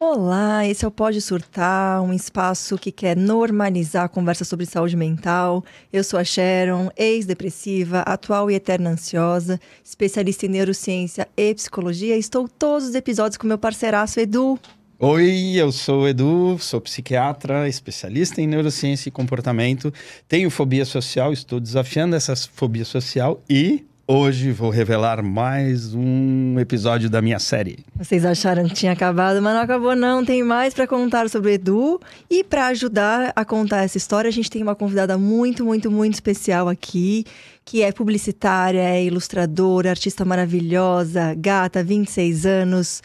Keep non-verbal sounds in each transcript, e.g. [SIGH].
Olá, esse é o Pode Surtar, um espaço que quer normalizar a conversa sobre saúde mental. Eu sou a Sharon, ex-depressiva, atual e eterna ansiosa, especialista em neurociência e psicologia. Estou todos os episódios com meu parceiraço Edu. Oi, eu sou o Edu, sou psiquiatra, especialista em neurociência e comportamento. Tenho fobia social, estou desafiando essa fobia social e Hoje vou revelar mais um episódio da minha série. Vocês acharam que tinha acabado, mas não acabou não. Tem mais para contar sobre o Edu e para ajudar a contar essa história, a gente tem uma convidada muito, muito, muito especial aqui, que é publicitária, é ilustradora, artista maravilhosa, gata, 26 anos.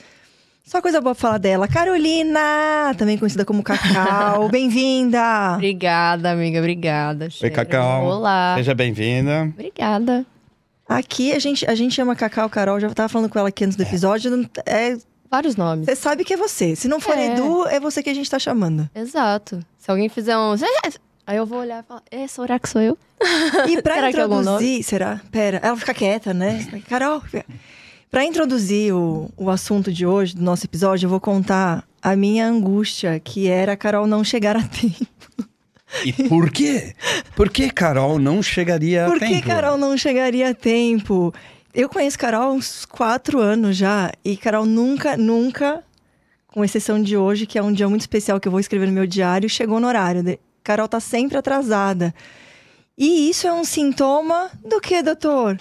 Só coisa boa pra falar dela. Carolina, também conhecida como Cacau. [LAUGHS] Bem-vinda! Obrigada, amiga, obrigada. Oi, Cacau. Olá. Seja bem-vinda. Obrigada. Aqui a gente, a gente chama Cacau Carol, já tava falando com ela aqui antes do episódio. não- É, Vários nomes. você sabe que é você. Se não for É. Edu, é você que a gente tá chamando. Exato. Se alguém fizer um. Aí eu vou olhar e falar: É, será que sou eu? [LAUGHS] E pra Será é introduzir, será? Pera, ela fica quieta, né? Carol, pra introduzir o, o assunto de hoje, do nosso episódio, eu vou contar a minha angústia, que era a Carol não chegar a tempo. E por quê? Por que Carol não chegaria Por a que tempo? Carol não chegaria a tempo? Eu conheço Carol há uns quatro anos já, e Carol nunca, nunca, com exceção de hoje, que é um dia muito especial que eu vou escrever no meu diário, chegou no horário. De- Carol tá sempre atrasada. E isso é um sintoma do que, doutor?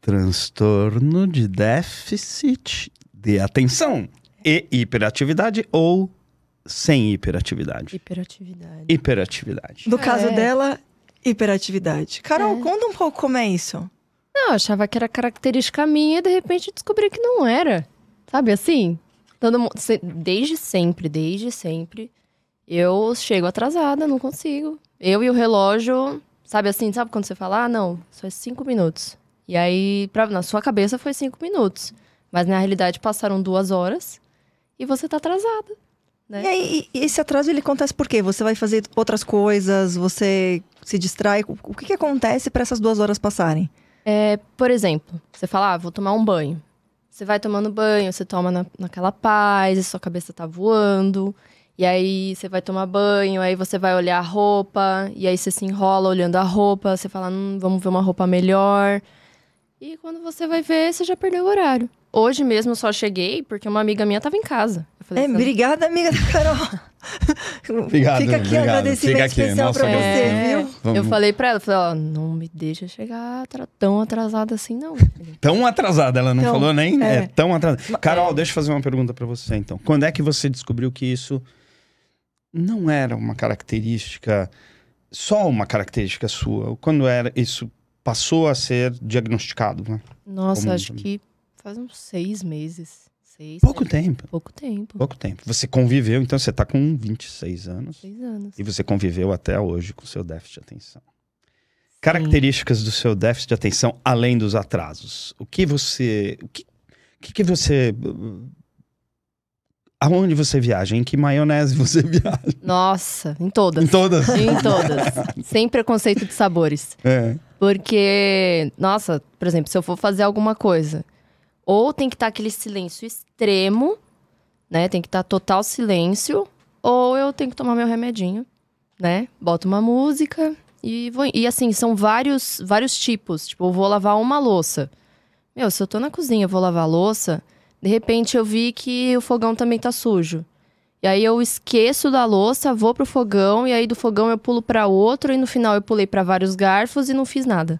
Transtorno de déficit de atenção e hiperatividade ou sem hiperatividade. Hiperatividade. Hiperatividade. No caso É. dela, hiperatividade. Carol, É. conta um pouco como é isso. Não, eu achava que era característica minha e de repente descobri que não era. Sabe assim? Todo mundo. Desde sempre, desde sempre. Eu chego atrasada, não consigo. Eu e o relógio, sabe assim, sabe quando você fala, ah, não, só é cinco minutos. E aí, pra, na sua cabeça foi cinco minutos. Mas na realidade passaram duas horas e você tá atrasada. Né? E aí, e esse atraso ele acontece por quê? Você vai fazer outras coisas, você se distrai. O que, que acontece para essas duas horas passarem? É, por exemplo, você fala, ah, vou tomar um banho. Você vai tomando banho, você toma na, naquela paz, e sua cabeça tá voando. E aí você vai tomar banho, aí você vai olhar a roupa, e aí você se enrola olhando a roupa, você fala, hum, vamos ver uma roupa melhor. E quando você vai ver, você já perdeu o horário. Hoje mesmo eu só cheguei porque uma amiga minha tava em casa. Eu falei, É, assim, obrigada, amiga da Carol. [LAUGHS] Obrigado, Fica aqui obrigado. agradecimento Fica aqui, especial nossa pra você, É, viu? Vamos- Eu falei pra ela, eu falei, ó, não me deixa chegar tão atrasada assim, não. filha." Tão atrasada, ela não Então, falou nem. é. É. tão atrasada. Carol, deixa eu fazer uma pergunta pra você então. Quando é que você descobriu que isso não era uma característica, só uma característica sua? Quando era isso passou a ser diagnosticado? Né? Nossa, Como- acho que faz uns seis meses. Seis, Pouco sete- tempo. Pouco tempo. Pouco tempo. Você conviveu, então você tá com 26 anos. Seis anos. E você conviveu até hoje com seu déficit de atenção. Características do seu déficit de atenção além dos atrasos. O que você. O que, que, que você. Aonde você viaja? Em que maionese você [LAUGHS] viaja? Nossa, em todas. Em todas. em todas. Sem preconceito de sabores. É. Porque, nossa, por exemplo, se eu for fazer alguma coisa, ou tem que estar aquele silêncio extremo, né? Tem que estar total silêncio, ou eu tenho que tomar meu remedinho, né? Boto uma música e vou. E assim, são vários, vários tipos. Tipo, eu vou lavar uma louça. Meu, se eu tô na cozinha, eu vou lavar a louça, de repente eu vi que o fogão também tá sujo. E aí eu esqueço da louça, vou pro fogão, e aí do fogão eu pulo pra outro, e no final eu pulei pra vários garfos e não fiz nada.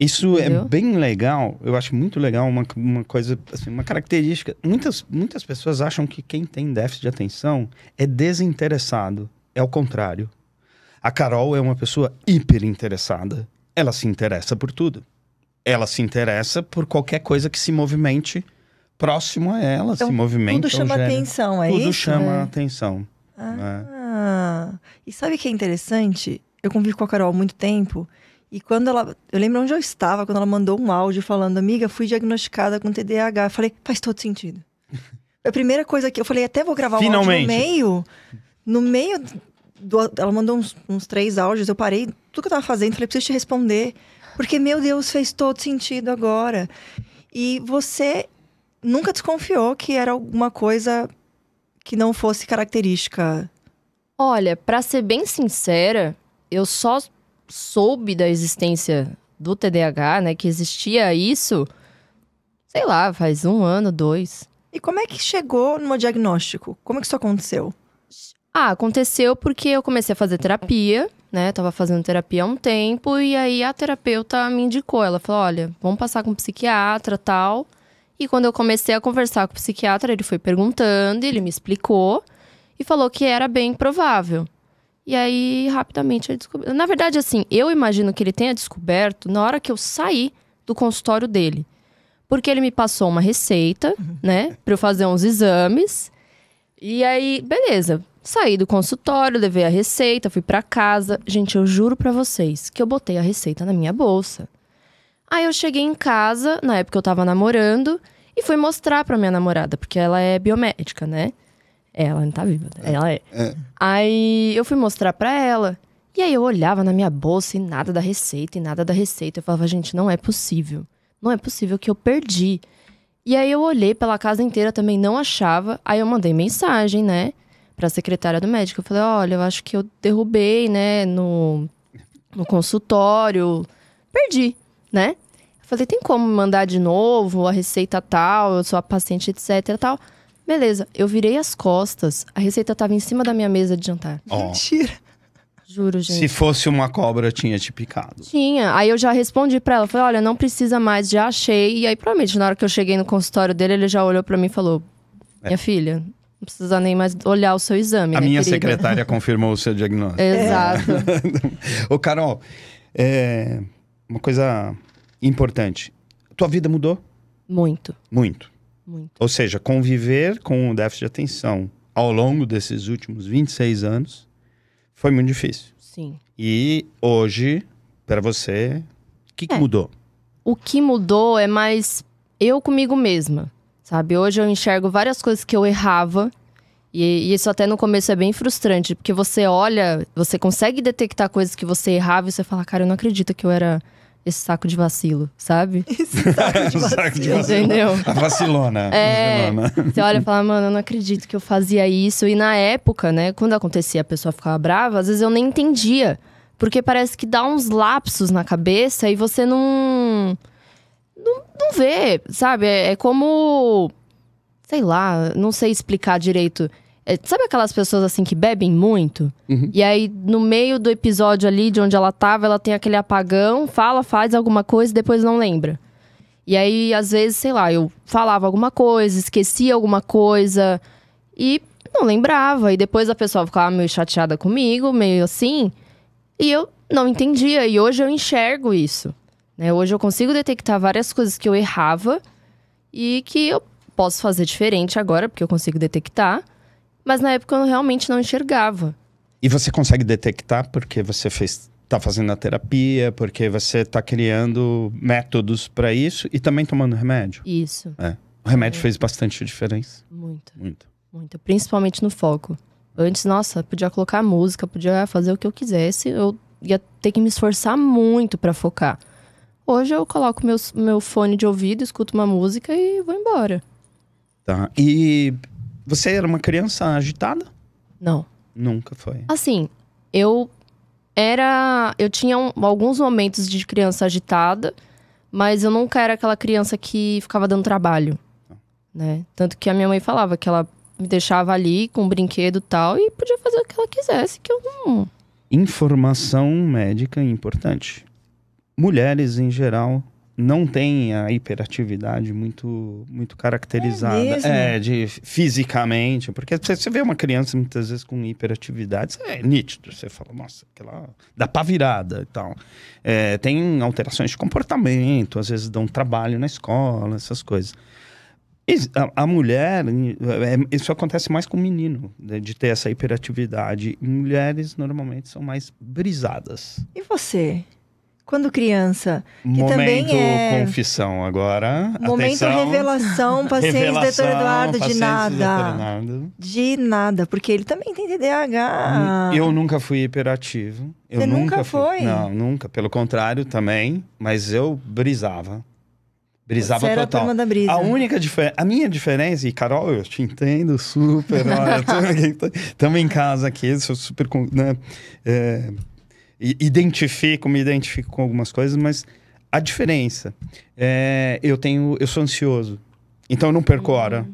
Isso é Entendeu? bem legal. Eu acho muito legal uma, uma coisa, assim, uma característica. Muitas, muitas pessoas acham que quem tem déficit de atenção é desinteressado. É o contrário. A Carol é uma pessoa hiper interessada. Ela se interessa por tudo. Ela se interessa por qualquer coisa que se movimente próximo a ela, Então, se movimenta. Tudo chama gera- atenção, é Tudo isso? chama É. atenção. né? Ah, e sabe o que é interessante? Eu convivo com a Carol há muito tempo. E quando ela. Eu lembro onde eu estava, quando ela mandou um áudio falando, amiga, fui diagnosticada com TDAH. Eu falei, faz todo sentido. [LAUGHS] a primeira coisa que eu falei, até vou gravar um áudio Finalmente. no meio. No meio do- ela mandou uns, uns três áudios, eu parei tudo que eu tava fazendo, falei, preciso te responder. Porque, meu Deus, fez todo sentido agora. E você nunca desconfiou que era alguma coisa que não fosse característica? Olha, pra ser bem sincera, eu só soube da existência do TDAH, né? Que existia isso, sei lá, faz um ano, dois. E como é que chegou no diagnóstico? Como é que isso aconteceu? Ah, aconteceu porque eu comecei a fazer terapia, né? Tava fazendo terapia há um tempo e aí a terapeuta me indicou. Ela falou: olha, vamos passar com um psiquiatra tal. E quando eu comecei a conversar com o psiquiatra, ele foi perguntando, ele me explicou e falou que era bem provável. E aí, rapidamente, ele descobriu. Na verdade, assim, eu imagino que ele tenha descoberto na hora que eu saí do consultório dele. Porque ele me passou uma receita, né, pra eu fazer uns exames. E aí, beleza. Saí do consultório, levei a receita, fui pra casa. Gente, eu juro pra vocês que eu botei a receita na minha bolsa. Aí eu cheguei em casa, na época eu tava namorando, e fui mostrar pra minha namorada, porque ela é biomédica, né? Ela não tá viva, né? ela é. Aí eu fui mostrar pra ela. E aí eu olhava na minha bolsa e nada da receita, e nada da receita. Eu falava, gente, não é possível. Não é possível que eu perdi. E aí eu olhei pela casa inteira, também não achava. Aí eu mandei mensagem, né, pra secretária do médico. Eu falei, olha, eu acho que eu derrubei, né, no, no consultório. Perdi, né? Eu falei, tem como mandar de novo a receita tal, eu sou a paciente, etc, tal. Beleza, eu virei as costas, a receita tava em cima da minha mesa de jantar. Ó, Mentira. Juro, gente. se fosse uma cobra, tinha te picado. Tinha. Aí eu já respondi pra ela, falei, olha, não precisa mais, já achei. E aí, provavelmente, na hora que eu cheguei no consultório dele, ele já olhou pra mim e falou: Minha filha, não precisa nem mais olhar o seu exame. A né, minha querida?" secretária confirmou o seu diagnóstico. Exato. [LAUGHS] Ô, Carol, é, uma coisa importante. Tua vida mudou Muito, muito. Muito. Ou seja, conviver com o déficit de atenção ao longo desses últimos 26 anos foi muito difícil. Sim. E hoje, para você, o que, que É. mudou? O que mudou é mais eu comigo mesma, sabe? Hoje eu enxergo várias coisas que eu errava. E, e isso até no começo é bem frustrante, porque você olha, você consegue detectar coisas que você errava e você fala, cara, eu não acredito que eu era esse saco de vacilo, sabe? [LAUGHS] Esse saco de [LAUGHS] Saco de vacilo. vacilo. Entendeu? A vacilona. É. Vacilona. Você olha e fala, mano, eu não acredito que eu fazia isso. E na época, né, quando acontecia a pessoa ficava brava, às vezes eu nem entendia. Porque parece que dá uns lapsos na cabeça e você não. Não, não vê, sabe? É, é como. Sei lá, não sei explicar direito. É, sabe aquelas pessoas assim que bebem muito? Uhum. E aí, no meio do episódio ali de onde ela tava, ela tem aquele apagão, fala, faz alguma coisa e depois não lembra. E aí, às vezes, sei lá, eu falava alguma coisa, esquecia alguma coisa e não lembrava. E depois a pessoa ficava meio chateada comigo, meio assim. E eu não entendia. E hoje eu enxergo isso. Né? Hoje eu consigo detectar várias coisas que eu errava e que eu posso fazer diferente agora, porque eu consigo detectar. Mas na época eu realmente não enxergava. E você consegue detectar porque você fez, tá fazendo a terapia, porque você tá criando métodos para isso e também tomando remédio. Isso, O remédio fez bastante diferença. muito. Muito. Muito, principalmente no foco. Antes, nossa, podia colocar música, podia fazer o que eu quisesse, eu ia ter que me esforçar muito pra focar. Hoje eu coloco meu, meu fone de ouvido, escuto uma música e vou embora. Tá. E você era uma criança agitada? Não. Nunca foi. Assim, eu era. Eu tinha um- alguns momentos de criança agitada, mas eu nunca era aquela criança que ficava dando trabalho. Né? Tanto que a minha mãe falava que ela me deixava ali com um brinquedo e tal e podia fazer o que ela quisesse, que eu não. Informação médica importante. Mulheres, em geral, não têm a hiperatividade muito, muito caracterizada. É? É, de fisicamente. Porque você você vê uma criança muitas vezes com hiperatividade, é nítido. Você fala, nossa, aquela dá pra virada e tal. É, tem alterações de comportamento, às vezes dão trabalho na escola, essas coisas. A, a mulher, é, isso acontece mais com o menino, né, de ter essa hiperatividade. Mulheres normalmente são mais brisadas. E você? Quando criança? Momento também é- confissão agora. Momento Atenção. revelação, [LAUGHS] paciente Revelação, Dr. Eduardo, de nada. De nada, porque ele também tem TDAH. Eu nunca fui hiperativo. Eu Você nunca nunca fui. foi? Não, nunca. Pelo contrário também. Mas eu brisava. Brisava Você era a total. turma da brisa. A única diferença, a minha diferença, e Carol, eu te entendo super, olha, estamos [LAUGHS] em casa aqui, sou super, né, é, identifico, me identifico com algumas coisas, mas a diferença é, eu tenho, eu sou ansioso, então eu não perco hora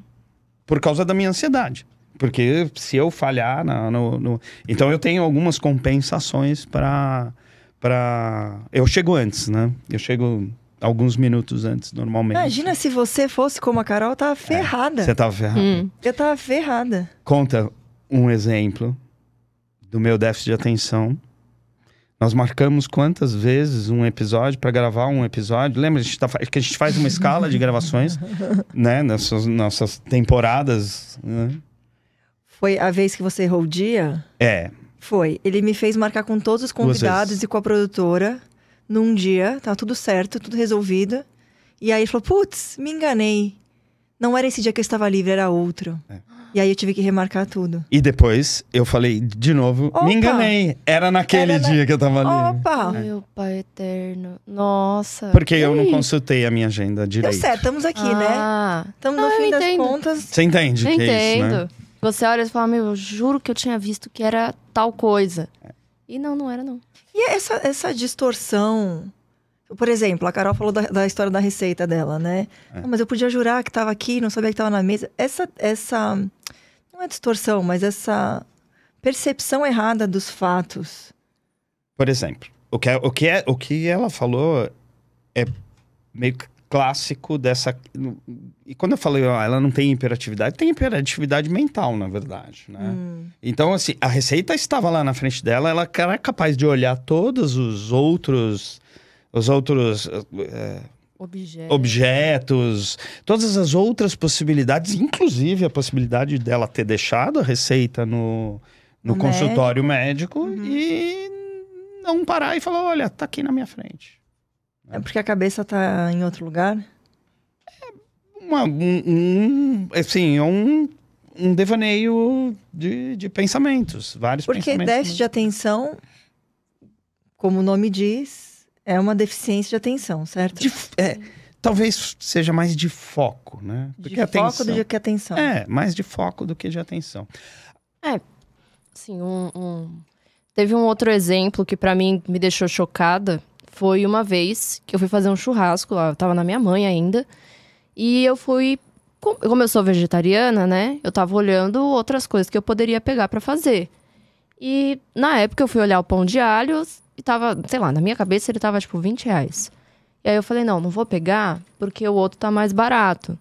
por causa da minha ansiedade, porque se eu falhar, na- no, no- então eu tenho algumas compensações para, para, eu chego antes, né? Eu chego alguns minutos antes normalmente. Imagina se você fosse como a Carol, eu tava ferrada. Você tava ferrado. Hum. Eu tava ferrada. Conta um exemplo do meu déficit de atenção. Nós marcamos quantas vezes um episódio para gravar um episódio? Lembra a gente tá fa- que a gente faz uma escala de gravações, [LAUGHS] né? Nessas nossas temporadas. né? Foi a vez que você errou o dia? É, Foi. Ele me fez marcar com todos os convidados e com a produtora num dia, tava tudo certo, tudo resolvido. E aí ele falou: putz, me enganei. Não era esse dia que eu estava livre, era outro. É. E aí eu tive que remarcar tudo. E depois eu falei de novo, Opa! me enganei. Era naquele Era na- dia que eu tava ali. Opa! Meu pai eterno. Nossa. Porque eu não consultei a minha agenda Deu direito. certo, estamos aqui, né? ah, Estamos no Ah, fim das entendo. contas. Você entende Eu que é isso, entendo. né? Você olha e fala, meu, eu juro que eu tinha visto que era tal coisa. E não, não era não. E essa, essa distorção. Por exemplo, a Carol falou da, da história da receita dela, né? É. Mas eu podia jurar que estava aqui, não sabia que estava na mesa. Essa, essa. Não é distorção, mas essa percepção errada dos fatos. Por exemplo, o que, é- o, que é, o que ela falou é meio clássico dessa. E quando eu falei, ó, ela não tem hiperatividade, tem hiperatividade mental, na verdade, né? Hum. Então, assim, a receita estava lá na frente dela, ela era capaz de olhar todos os outros. Os outros eh, Objeto. objetos, todas as outras possibilidades, inclusive a possibilidade dela ter deixado a receita no, no No consultório médico, Uhum. e não parar e falar: olha, tá aqui na minha frente. É porque a cabeça tá em outro lugar? Uma, um, um- assim, é um, um devaneio de, de pensamentos, vários Porque pensamentos. déficit de atenção, como o nome diz, é uma deficiência de atenção, certo? De é, talvez seja mais de foco, né? De Porque a foco atenção- do que atenção. É, mais de foco do que de atenção. Sim, um, um- Teve um outro exemplo que pra mim me deixou chocada. Foi uma vez que eu fui fazer um churrasco lá, eu tava na minha mãe ainda. E eu fui. com- Como eu sou vegetariana, né? Eu tava olhando outras coisas que eu poderia pegar pra fazer. E na época eu fui olhar o pão de alho e tava, sei lá, na minha cabeça ele tava tipo 20 reais. E aí eu falei, não, não vou pegar porque o outro tá mais barato.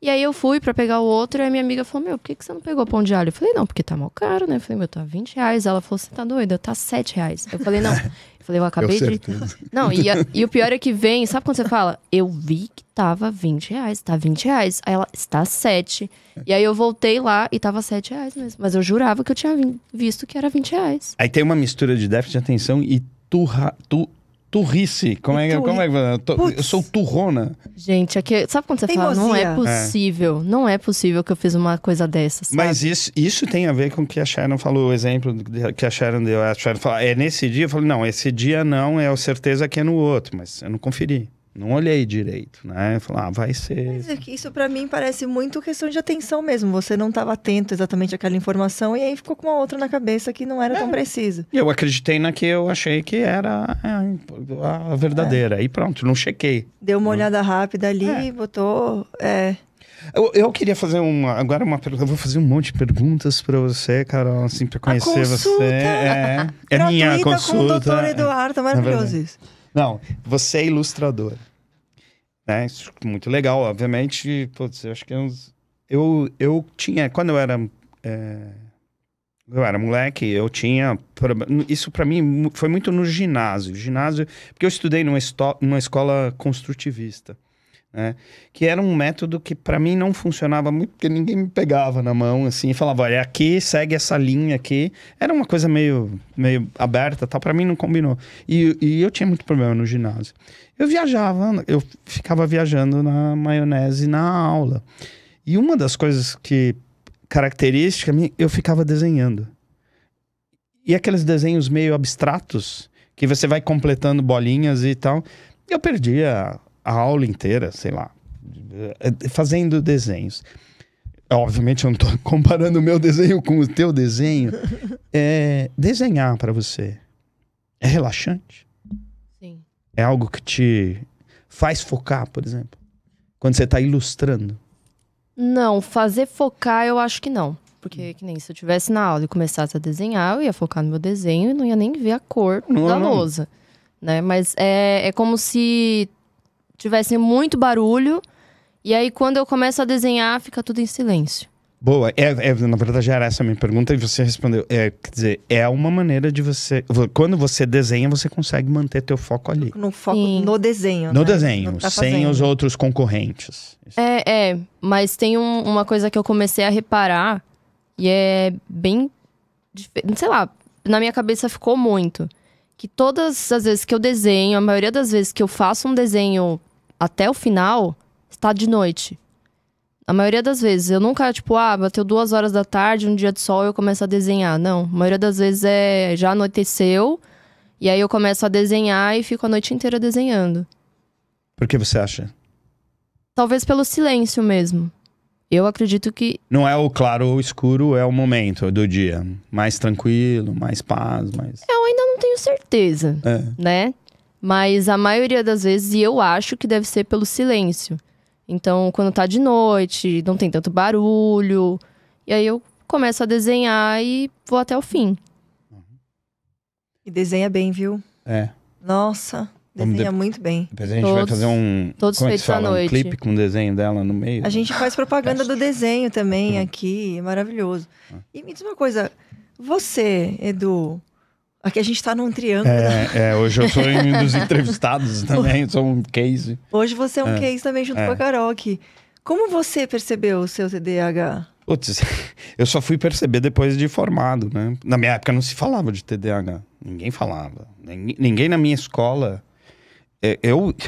E aí eu fui pra pegar o outro e a minha amiga falou, meu, por que, que você não pegou pão de alho? Eu falei, não, porque tá mal caro, né? Eu falei, meu, tá 20 reais. Ela falou, você tá doida? Tá 7 reais. Eu falei, não. [LAUGHS] Eu falei, eu acabei de... [LAUGHS] Não, e, a- e o pior é que vem, sabe quando você fala? Eu vi que tava 20 reais, tá 20 reais. Aí ela, está 7. E aí eu voltei lá e tava 7 reais mesmo. Mas eu jurava que eu tinha vi- visto que era 20 reais. Aí tem uma mistura de déficit de atenção e turra, tu, turrice. Como é, que- Turri- como é que eu, sou turrona. Gente, aqui, sabe quando você fala? Não é Teimosia. possível. Não é possível que eu fiz uma coisa dessa, sabe? Mas isso, isso tem a ver com o que a Sharon falou, o exemplo que a Sharon deu. A Sharon falou, é nesse dia? Eu falei, não, esse dia não, é certeza que é no outro. Mas eu não conferi. Não olhei direito, né? Falei, ah, vai ser... Mas é Isso pra mim parece muito questão de atenção mesmo. Você não estava atento exatamente àquela informação e aí ficou com uma outra na cabeça que não era É. tão preciso. E eu acreditei na que eu achei que era é, a verdadeira. E pronto, não chequei. Deu uma olhada rápida ali, É. botou. É. Eu, eu queria fazer uma. Agora uma pergunta. Eu vou fazer um monte de perguntas pra você, Carol, assim, pra conhecer você. É, é minha consulta. com o doutor é. Eduardo, maravilhoso isso. Não, você é ilustrador. Né? Isso é muito legal, obviamente. Putz, eu acho que eu, eu, eu tinha. Quando eu era. é, eu era moleque, eu tinha. Isso pra mim foi muito no ginásio. Ginásio, porque eu estudei numa, esto- numa escola construtivista. Né? Que era um método que pra mim não funcionava muito, porque ninguém me pegava na mão assim e falava: olha, aqui segue essa linha aqui. Era uma coisa meio, meio aberta, tal. Para mim não combinou. E, e eu tinha muito problema no ginásio. Eu viajava, eu ficava viajando na maionese na aula. E uma das coisas que característica eu ficava desenhando. E aqueles desenhos meio abstratos, que você vai completando bolinhas e tal. Eu perdia a aula inteira, sei lá, eh, fazendo desenhos. Obviamente eu não tô [LAUGHS] comparando o meu desenho com o teu desenho. É, desenhar para você é relaxante? Sim. É algo que te faz focar, por exemplo? Quando você está ilustrando? Não, fazer focar eu acho que não. Porque, que nem se eu tivesse na aula e começasse a desenhar, eu ia focar no meu desenho e não ia nem ver a cor Não, da não. lousa. Né? Mas é, é como se tivesse muito barulho. E aí, quando eu começo a desenhar, fica tudo em silêncio. Boa, é, é, na verdade era essa a minha pergunta e você respondeu. É, quer dizer, é uma maneira de você. Quando você desenha, você consegue manter teu foco ali. No foco Sim. no desenho. No né? desenho, No tá sem fazendo. os outros concorrentes. É, é. Mas tem um- uma coisa que eu comecei a reparar e é bem. Sei lá, na minha cabeça ficou muito. Que todas as vezes que eu desenho, a maioria das vezes que eu faço um desenho até o final, está de noite. A maioria das vezes. Eu nunca, tipo, ah, bateu duas horas da tarde, um dia de sol, eu começo a desenhar. Não. A maioria das vezes é já anoiteceu. E aí eu começo a desenhar e fico a noite inteira desenhando. Por que você acha? Talvez pelo silêncio mesmo. Eu acredito que Não é o claro ou escuro, é o momento do dia. Mais tranquilo, mais paz, mais. eu ainda não tenho certeza, É. né? Mas a maioria das vezes, e eu acho que deve ser pelo silêncio. Então, quando tá de noite, não tem tanto barulho. E aí eu começo a desenhar e vou até o fim. E desenha bem, viu? É. Nossa, desenha muito bem. Depois a gente vai Todos- fazer um. todos como é que feitos à fala? Um noite. clipe com o desenho dela no meio. A gente faz propaganda do desenho também Hum. aqui, é maravilhoso. Ah. E me diz uma coisa, você, Edu, aqui a gente tá num triângulo. É, é, hoje eu sou um dos entrevistados [LAUGHS] também, sou um case. Hoje você é um É. case também junto É. com a Carol aqui. Como você percebeu o seu TDAH? Putz, [LAUGHS] eu só fui perceber depois de formado, né? Na minha época não se falava de TDAH. Ninguém falava. Ninguém, na minha escola. é, Eu. [LAUGHS]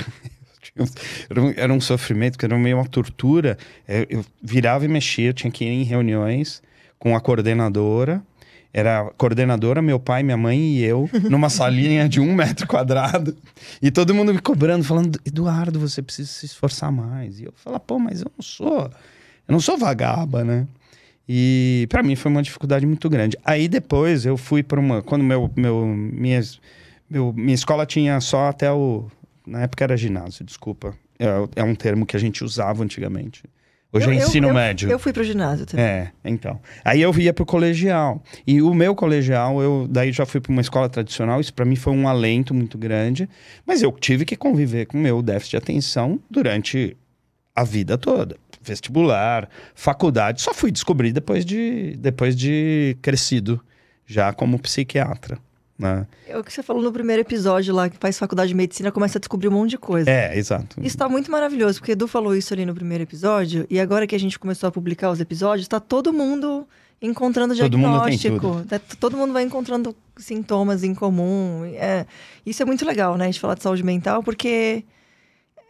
Era um, era um sofrimento, que era meio uma tortura. É, Eu virava e mexia, eu tinha que ir em reuniões com a coordenadora. Era a coordenadora, meu pai, minha mãe e eu, [LAUGHS] numa salinha de um metro quadrado. E todo mundo me cobrando, falando: Eduardo, você precisa se esforçar mais. E eu falava: pô, mas eu não sou. Eu não sou vagaba, né? E pra mim foi uma dificuldade muito grande. Aí depois eu fui para uma. Quando meu, meu, minha, meu, minha escola tinha só até o. Na época era ginásio, desculpa. É, é um termo que a gente usava antigamente. Hoje Eu- é ensino eu- médio. Eu fui pro ginásio também. É, então. Aí eu ia pro colegial. E o meu colegial, eu daí já fui para uma escola tradicional. Isso para mim foi um alento muito grande. Mas eu tive que conviver com o meu déficit de atenção durante a vida toda. Vestibular, faculdade. Só fui descobrir depois de, depois de crescido, já como psiquiatra. Né? É o que você falou no primeiro episódio lá, que faz faculdade de medicina, começa a descobrir um monte de coisa. É, exato. Isso tá muito maravilhoso, porque Edu falou isso ali no primeiro episódio, e agora que a gente começou a publicar os episódios, tá todo mundo encontrando Todo mundo tem diagnóstico. Tá- todo mundo vai encontrando sintomas em comum. É, isso é muito legal, né? De falar de saúde mental, porque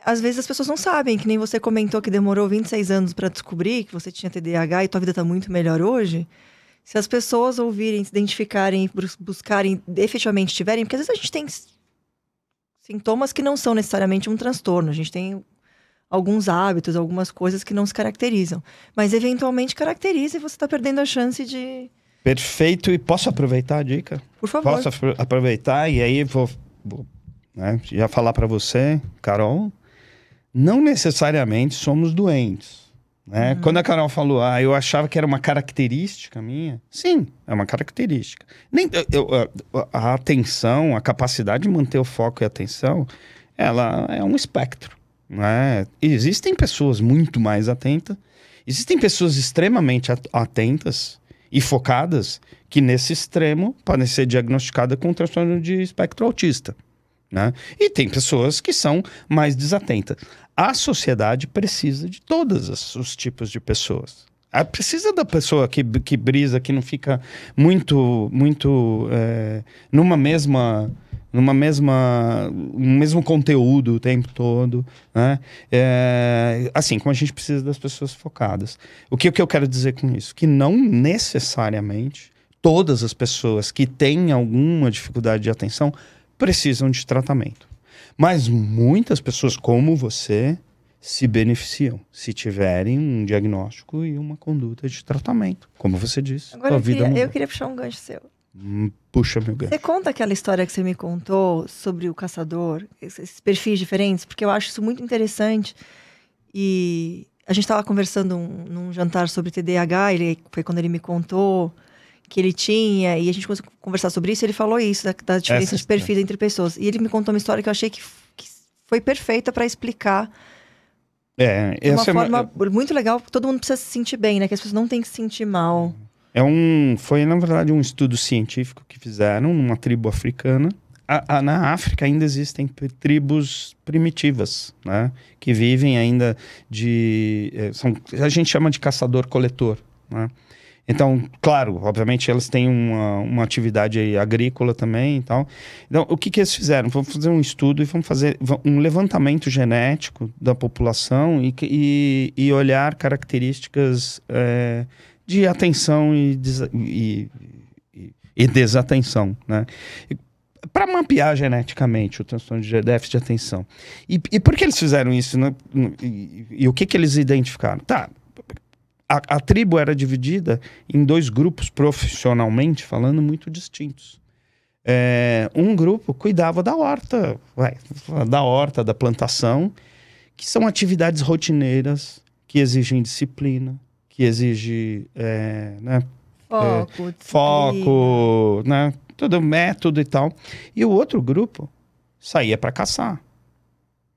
às vezes as pessoas não sabem, que nem você comentou que demorou 26 anos pra descobrir que você tinha TDAH e tua vida tá muito melhor hoje. Se as pessoas ouvirem, se identificarem bus- buscarem, efetivamente tiverem, porque às vezes a gente tem sintomas que não são necessariamente um transtorno. A gente tem alguns hábitos, algumas coisas que não se caracterizam. Mas eventualmente caracteriza e você está perdendo a chance de. Perfeito. E posso aproveitar a dica? Por favor. Posso apro- aproveitar e aí vou, vou né, já falar para você, Carol, não necessariamente somos doentes. Né? Quando a Carol falou, ah, eu achava que era uma característica minha, sim, é uma característica. Nem, eu- eu- a atenção, a capacidade de manter o foco e a atenção, ela é um espectro. Né? Existem pessoas muito mais atentas, existem pessoas extremamente at- atentas e focadas que nesse extremo podem ser diagnosticadas com transtorno de espectro autista. Né? E tem pessoas que são mais desatentas. A sociedade precisa de todos os, os tipos de pessoas. Ela precisa da pessoa que, que brisa, que não fica muito, muito é, numa mesma, numa mesma, no mesmo conteúdo o tempo todo, né? É, assim como a gente precisa das pessoas focadas. O que, o que eu quero dizer com isso? Que não necessariamente todas as pessoas que têm alguma dificuldade de atenção precisam de tratamento. Mas muitas pessoas como você se beneficiam se tiverem um diagnóstico e uma conduta de tratamento. Como você disse, Agora eu queria, eu queria puxar um gancho seu. Hum, Puxa, meu gancho. Você conta aquela história que você me contou sobre o caçador, esses perfis diferentes, porque eu acho isso muito interessante. E a gente estava conversando um- num jantar sobre TDAH, ele, foi quando ele me contou que ele tinha, e a gente começou a conversar sobre isso, ele falou isso, da, da diferença de história. perfis entre pessoas. E ele me contou uma história que eu achei que, que foi perfeita para explicar É, de uma essa é uma- forma muito legal, todo mundo precisa se sentir bem, né? Que as pessoas não têm que se sentir mal. É um, foi na verdade um estudo científico que fizeram numa tribo africana. A- a- na África ainda existem tribos primitivas, né? Que vivem ainda de, eh, são, a gente chama de caçador-coletor, né? Então, claro, obviamente elas têm uma, uma atividade agrícola também e tal. Então, o que que eles fizeram? Vamos fazer um estudo e vamos fazer um levantamento genético da população e, e, e olhar características eh, de atenção e, desa- e- e- e desatenção, né? Para mapear geneticamente o transtorno de déficit de atenção. E, e por que eles fizeram isso? né? E, e o que, que eles identificaram? Tá, a, a tribo era dividida em dois grupos, profissionalmente falando, muito distintos. É, um grupo cuidava da horta, vai, da horta, da plantação, que são atividades rotineiras que exigem disciplina, que exigem é, né, Foco, disciplina. foco, né? Todo método e tal. E o outro grupo saía para caçar.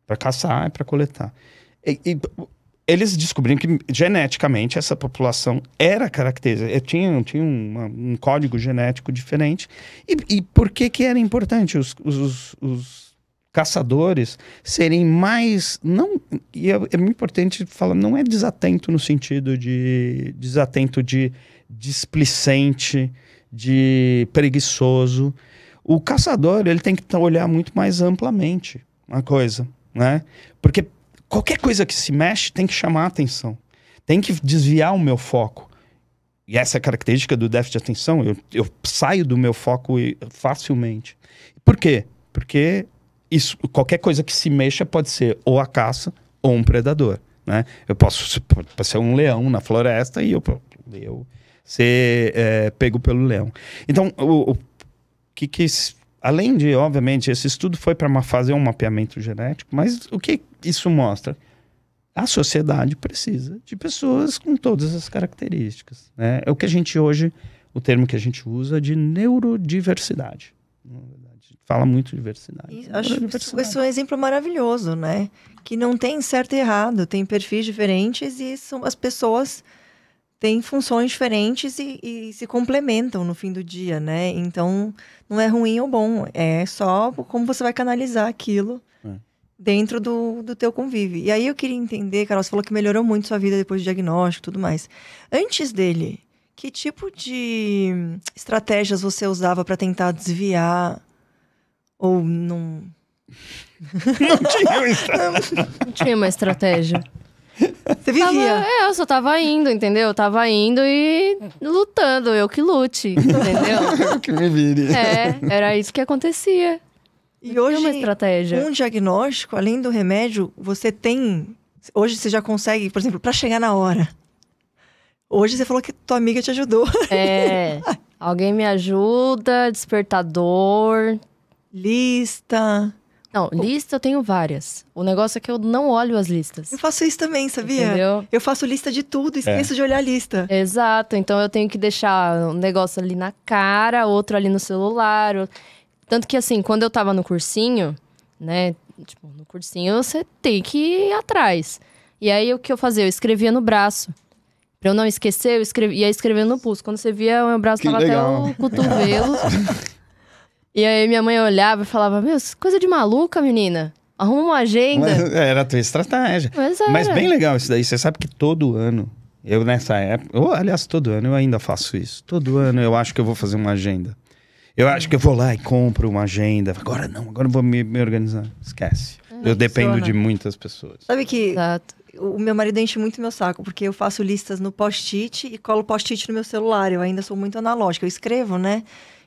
Para caçar e para coletar. E, e eles descobriram que geneticamente essa população era caracterizada, eh, tinha, tinha um código genético diferente. E, e por que, que era importante os, os, os caçadores serem mais. não E é, é muito importante falar, não é desatento no sentido de desatento de displicente, de preguiçoso. O caçador, ele tem que olhar muito mais amplamente a coisa, né? Porque qualquer coisa que se mexe tem que chamar a atenção. Tem que desviar o meu foco. E essa é a característica do déficit de atenção. Eu, eu saio do meu foco facilmente. Por quê? Porque isso, qualquer coisa que se mexa pode ser ou a caça ou um predador, né? Eu posso ser um leão na floresta e eu, eu ser é, pego pelo leão. Então, o, o que que além de, obviamente, esse estudo foi para fazer um mapeamento genético, mas o que isso mostra? A sociedade precisa de pessoas com todas as características. Né? É o que a gente hoje, o termo que a gente usa de neurodiversidade. Fala muito de diversidade. E acho isso, Neurodiversidade. isso é um exemplo maravilhoso, né? Que não tem certo e errado, tem perfis diferentes e são, as pessoas têm funções diferentes e, e se complementam no fim do dia, né? Então, não é ruim ou bom, é só como você vai canalizar aquilo É. dentro do, do teu convívio. E aí eu queria entender, Carol, você falou que melhorou muito sua vida depois do diagnóstico e tudo mais. Antes dele, que tipo de estratégias você usava para tentar desviar ou não [LAUGHS] Não tinha isso. Não tinha uma estratégia. Você Tava- vivia. é, eu só tava indo, entendeu? Eu tava indo e lutando, eu que lute, entendeu? [LAUGHS] que me vire. É, era isso que acontecia. E tinha uma hoje, estratégia. um diagnóstico, além do remédio, você tem. Hoje você já consegue, por exemplo, para chegar na hora. Hoje você falou que tua amiga te ajudou. É. [LAUGHS] Alguém me ajuda, despertador. Lista. Não, lista eu tenho várias. O negócio é que eu não olho as listas. Eu faço isso também, sabia? Entendeu? Eu faço lista de tudo, esqueço de olhar a lista. Exato, então eu tenho que deixar um negócio ali na cara, outro ali no celular. o- Tanto que assim, quando eu tava no cursinho, né? Tipo, no cursinho você tem que ir atrás. E aí o que eu fazia? Eu escrevia no braço. Pra eu não esquecer, eu escrevi, ia escrevendo no pulso. Quando você via, o meu braço Que tava legal. até o cotovelo. [LAUGHS] e aí minha mãe olhava e falava: Meu, coisa de maluca, menina. Arruma uma agenda. Mas era a tua estratégia. Mas, era. Mas bem legal isso daí. Você sabe que todo ano, eu nessa época, ou, aliás, todo ano eu ainda faço isso. Todo ano eu acho que eu vou fazer uma agenda. Eu acho que eu vou lá e compro uma agenda. Agora não, agora eu vou me, me organizar. Esquece. eu dependo funciona. de muitas pessoas. Sabe que Exato. o meu marido enche muito meu saco, porque eu faço listas no post-it e colo post-it no meu celular. Eu ainda sou muito analógica. Eu escrevo, né?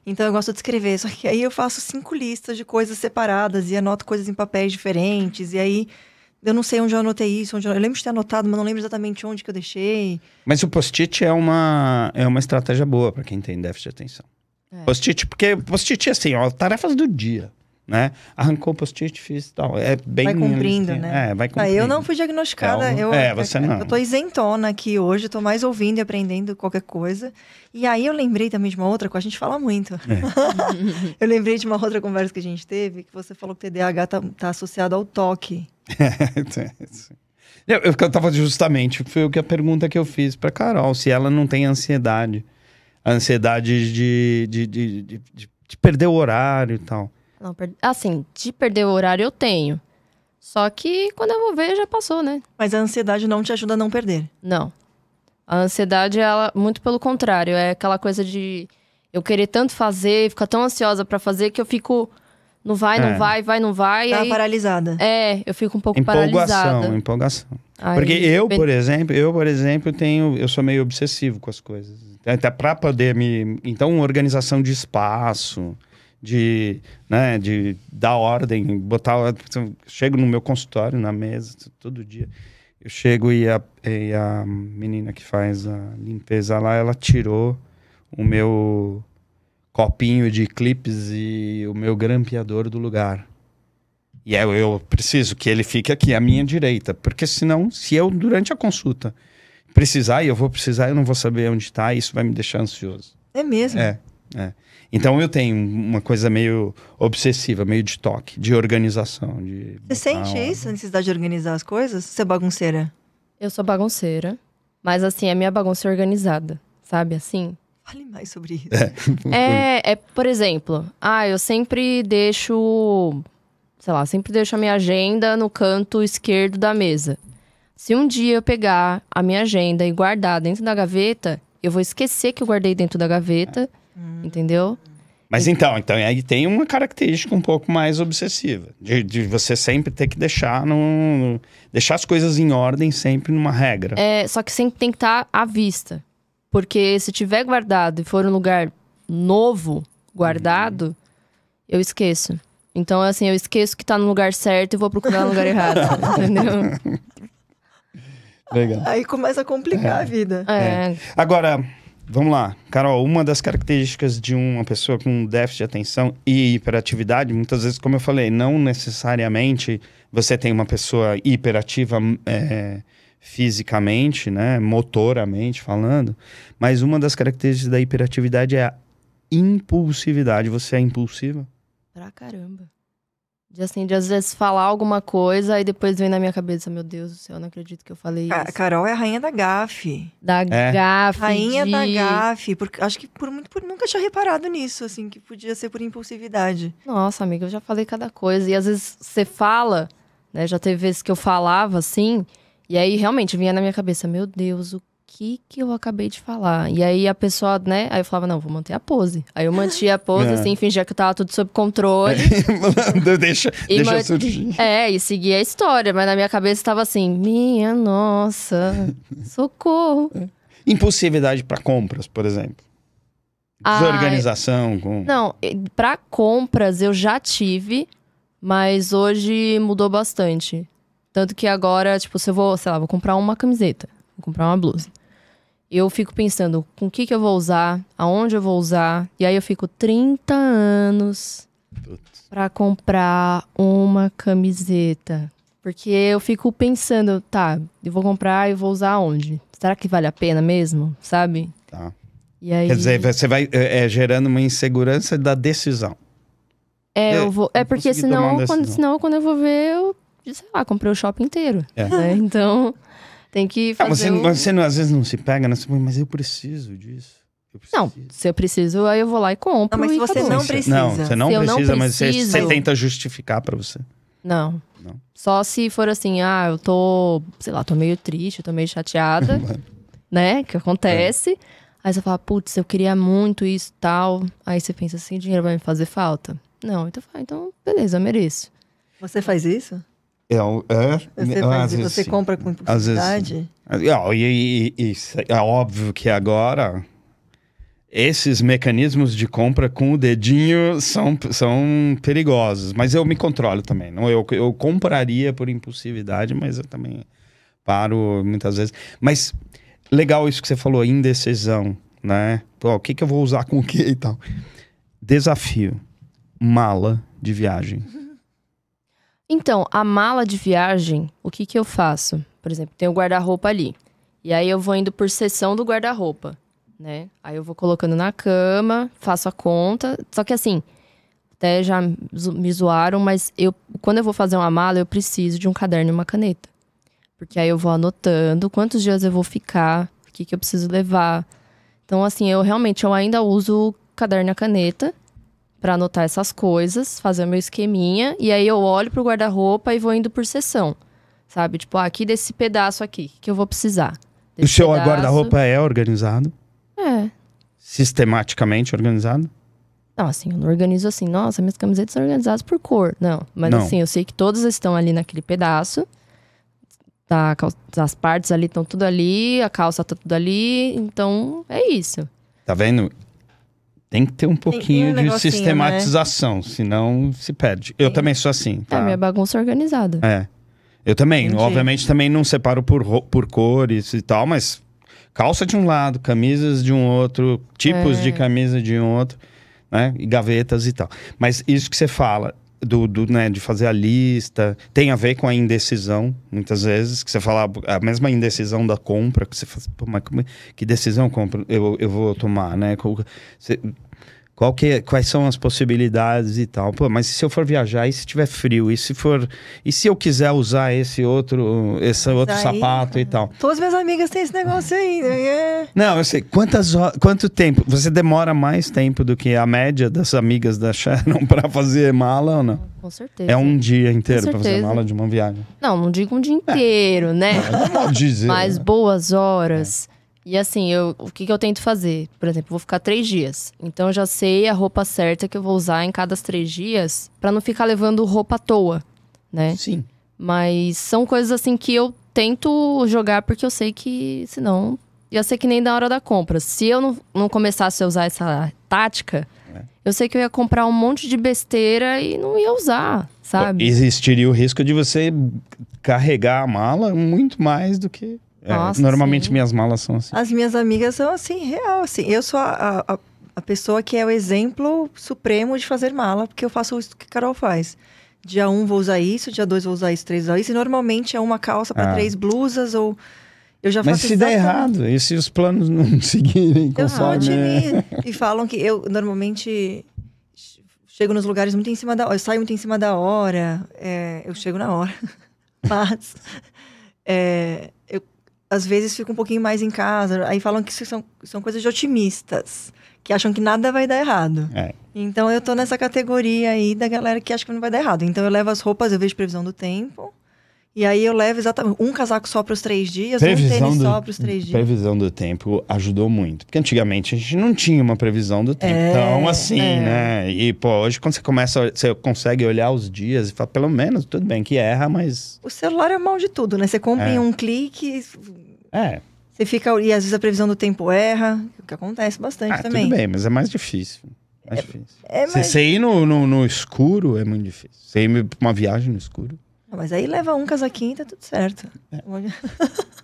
Então eu gosto de escrever. Só que aí eu faço cinco listas de coisas separadas e anoto coisas em papéis diferentes. E aí eu não sei onde eu anotei isso. Onde eu... eu lembro de ter anotado, mas não lembro exatamente onde que eu deixei. Mas o post-it é uma, é uma estratégia boa para quem tem déficit de atenção. É. Post-it, porque post-it é assim, ó, tarefas do dia, né? Arrancou o post-it, fiz tal. É bem... Vai cumprindo, assim, né? É, vai Ah, cumprindo. eu não fui diagnosticada. É, eu, é, você não. Eu tô isentona aqui hoje, tô mais ouvindo e aprendendo qualquer coisa. E aí eu lembrei também de uma outra coisa, a gente fala muito. É. [LAUGHS] eu lembrei de uma outra conversa que a gente teve, que você falou que o TDAH tá, tá associado ao toque. [LAUGHS] eu, eu, eu tava justamente, foi o que a pergunta que eu fiz pra Carol, se ela não tem ansiedade. A ansiedade de, de, de, de, de- de perder o horário e tal. Não, per- Assim, de perder o horário eu tenho. Só que quando eu vou ver, já passou, né? Mas a ansiedade não te ajuda a não perder. Não. A ansiedade, ela, muito pelo contrário, é aquela coisa de eu querer tanto fazer, ficar tão ansiosa pra fazer que eu fico. Não vai, não É. vai, vai, não vai. Tá aí, paralisada. é, eu fico um pouco Empolgação, paralisada. empolgação. Aí, Porque eu, por exemplo, eu, por exemplo, tenho, eu sou meio obsessivo com as coisas. Até para poder me, então, organização de espaço, de, né, de dar ordem, botar, chego no meu consultório na mesa todo dia. Eu chego e a, e a menina que faz a limpeza lá, ela tirou o meu copinho de clipes e o meu grampeador do lugar. E eu, eu preciso que ele fique aqui à minha direita, porque senão, se eu, durante a consulta, precisar, e eu vou precisar, eu não vou saber onde está, e isso vai me deixar ansioso. É mesmo. É, é. Então eu tenho uma coisa meio obsessiva, meio de toque, de organização. De Você sente isso, a necessidade de organizar as coisas? Você é bagunceira? Eu sou bagunceira. Mas assim, a minha bagunça é organizada. Sabe assim? Fale mais sobre isso. É, [LAUGHS] é, por exemplo, ah, eu sempre deixo, sei lá, sempre deixo a minha agenda no canto esquerdo da mesa. Se um dia eu pegar a minha agenda e guardar dentro da gaveta, eu vou esquecer que eu guardei dentro da gaveta, entendeu? Mas então, então aí tem uma característica um pouco mais obsessiva, de, de você sempre ter que deixar no, deixar as coisas em ordem sempre numa regra. É, só que sempre tem que estar à vista. Porque se tiver guardado e for um lugar novo, guardado, eu esqueço. Então, assim, eu esqueço que tá no lugar certo e vou procurar no lugar errado. [LAUGHS] entendeu? Legal. Aí começa a complicar a vida. É. Agora, vamos lá. Carol, uma das características de uma pessoa com déficit de atenção e hiperatividade, muitas vezes, como eu falei, não necessariamente você tem uma pessoa hiperativa é, fisicamente, né, motoramente falando, mas uma das características da hiperatividade é a impulsividade. Você é impulsiva? Pra caramba. De assim, de às vezes falar alguma coisa e depois vem na minha cabeça, meu Deus do céu, eu não acredito que eu falei A isso. Carol é a rainha da gafe. Da É. gafe. Rainha de... da gafe. Porque, acho que por muito por nunca tinha reparado nisso, assim, que podia ser por impulsividade. Nossa, amiga, eu já falei cada coisa. E às vezes você fala, né? Já teve vezes que eu falava assim, e aí realmente vinha na minha cabeça, meu Deus, o que que eu acabei de falar? E aí a pessoa, né? Aí eu falava, não, vou manter a pose. Aí eu mantinha a pose, [LAUGHS] É. assim, fingia que tava tudo sob controle. [LAUGHS] deixa E deixa man- surgir. É, e seguia a história, mas na minha cabeça estava assim: minha nossa, [LAUGHS] socorro. Impulsividade para compras, por exemplo. Ah, Desorganização com... Não, pra compras eu já tive, mas hoje mudou bastante. Tanto que agora, tipo, se eu vou, sei lá, vou comprar uma camiseta, vou comprar uma blusa. Eu fico pensando com o que, que eu vou usar, aonde eu vou usar. E aí eu fico 30 anos pra comprar uma camiseta. Porque eu fico pensando, tá, eu vou comprar e vou usar aonde? Será que vale a pena mesmo? Sabe? Tá. E aí. Quer dizer, você vai é, é, gerando uma insegurança da decisão. É, É, eu vou. É porque senão quando, senão, quando eu vou ver, eu, sei lá, comprei o shopping inteiro. É. né? Então, [LAUGHS] tem que Ah, fazer. você, o- mas você não- às vezes não se pega, né? Mas eu preciso disso. Eu Não, se eu preciso, aí eu vou lá e compro. Não, mas se e você acabou. não precisa. Não, você não Se eu não precisa, mas você, você tenta justificar pra você. Não. Não. Só se for assim, ah, eu tô, sei lá, tô meio triste, eu tô meio chateada, [LAUGHS] né? Que acontece. Aí você fala, putz, eu queria muito isso e tal. Aí você pensa assim, dinheiro vai me fazer falta? Não, então, fala, então beleza, eu mereço. Você faz isso? É, é, Você, faz, vezes você compra com Às vezes impulsividade? Ah, E, e- e- e é óbvio que agora esses mecanismos de compra com o dedinho são, são perigosos. Mas eu me controlo também. Não, eu, eu compraria por impulsividade, mas eu também paro muitas vezes. Mas legal isso que você falou, indecisão, né? Pô, o que, que eu vou usar com o que e tal. Desafio. Mala de viagem. Então, a mala de viagem, o que que eu faço? Por exemplo, tem o guarda-roupa ali. E aí eu vou indo por seção do guarda-roupa, né? Aí eu vou colocando na cama, faço a conta. Só que assim, até já me zoaram, mas eu quando eu vou fazer uma mala, eu preciso de um caderno e uma caneta. Porque aí eu vou anotando quantos dias eu vou ficar, o que que eu preciso levar. Então assim, eu realmente eu ainda uso caderno e caneta para anotar essas coisas, fazer o meu esqueminha e aí eu olho pro guarda-roupa e vou indo por seção. Sabe? Tipo, ah, aqui desse pedaço aqui, que eu vou precisar. O Desse seu pedaço- guarda-roupa é organizado? É. Sistematicamente organizado? Não, assim, eu não organizo assim, nossa, minhas camisetas são organizadas por cor. Não. Mas Não. assim, eu sei que todas estão ali naquele pedaço. Tá, as partes ali estão tudo ali, a calça tá tudo ali. Então, é isso. Tá vendo? Tem que ter um pouquinho um de negocinho, sistematização, senão se perde. Eu Sim. também sou assim, É tá? minha bagunça organizada. É. Eu também, Entendi. obviamente, também não separo por, por cores e tal, mas calça de um lado, camisas de um outro, tipos É. de camisa de um outro, né? E gavetas e tal. Mas isso que você fala do, do, né, de fazer a lista tem a ver com a indecisão, muitas vezes, que você fala a mesma indecisão da compra, que você fala, pô, mas é- que decisão compra eu, eu vou tomar, né? Você- que é- quais são as possibilidades e tal. Pô, mas se eu for viajar, e se tiver frio? E se for. E se eu quiser usar esse outro, esse Mas outro aí- sapato e tal? Todas minhas amigas têm esse negócio aí. né? É. Não, eu sei. Quantas horas, quanto tempo? Você demora mais tempo do que a média das amigas da Sharon [LAUGHS] pra fazer mala ou não? Com certeza. É um dia inteiro pra fazer mala de uma viagem. Não, não digo um dia inteiro, né? É modo de dizer. Mas né? boas horas. E assim, eu, o que, que eu tento fazer? Por exemplo, vou ficar três dias. Então eu já sei a roupa certa que eu vou usar em cada três dias pra não ficar levando roupa à toa, né? Sim. Mas são coisas assim que eu tento jogar porque eu sei que senão ia ser que nem da hora da compra. Se eu não, não começasse a usar essa tática, É. eu sei que eu ia comprar um monte de besteira e não ia usar, sabe? Existiria o risco de você carregar a mala muito mais do que. É, Nossa, normalmente sim. minhas malas são assim. As minhas amigas são assim, real, assim. Eu sou a, a, a pessoa que é o exemplo supremo de fazer mala, porque eu faço isso que a Carol faz. Dia 1 um vou usar isso, dia 2 vou usar isso, 3 vou usar isso. E normalmente é uma calça para Ah. três blusas ou... Eu já Mas faço se der errado, e se os planos não [LAUGHS] seguirem Eu conforme. otimizo. E falam que eu normalmente chego nos lugares muito em cima da hora. Eu saio muito em cima da hora. é, eu chego na hora. [LAUGHS] Mas é, às vezes fico um pouquinho mais em casa. Aí falam que isso são, são coisas de otimistas. Que acham que nada vai dar errado. É. Então eu tô nessa categoria aí da galera que acha que não vai dar errado. Então eu levo as roupas, eu vejo previsão do tempo. E aí eu levo exatamente um casaco só para os três dias, um Previsão tênis do, só para os três dias. previsão do tempo ajudou muito. Porque antigamente a gente não tinha uma previsão do tempo É, tão assim, é. né? E, pô, hoje quando você começa, você consegue olhar os dias e fala, pelo menos, tudo bem que erra, mas. O celular é mal de tudo, né? Você compra É. em um clique, É, você fica. E às vezes a previsão do tempo erra, o que acontece bastante ah, também. tudo bem, mas é mais difícil. Mais difícil. É, Você, mas... você ir no, no, no escuro é muito difícil. Você ir pra uma viagem no escuro. Mas aí leva um casaquinho e tá tudo certo. É. [LAUGHS]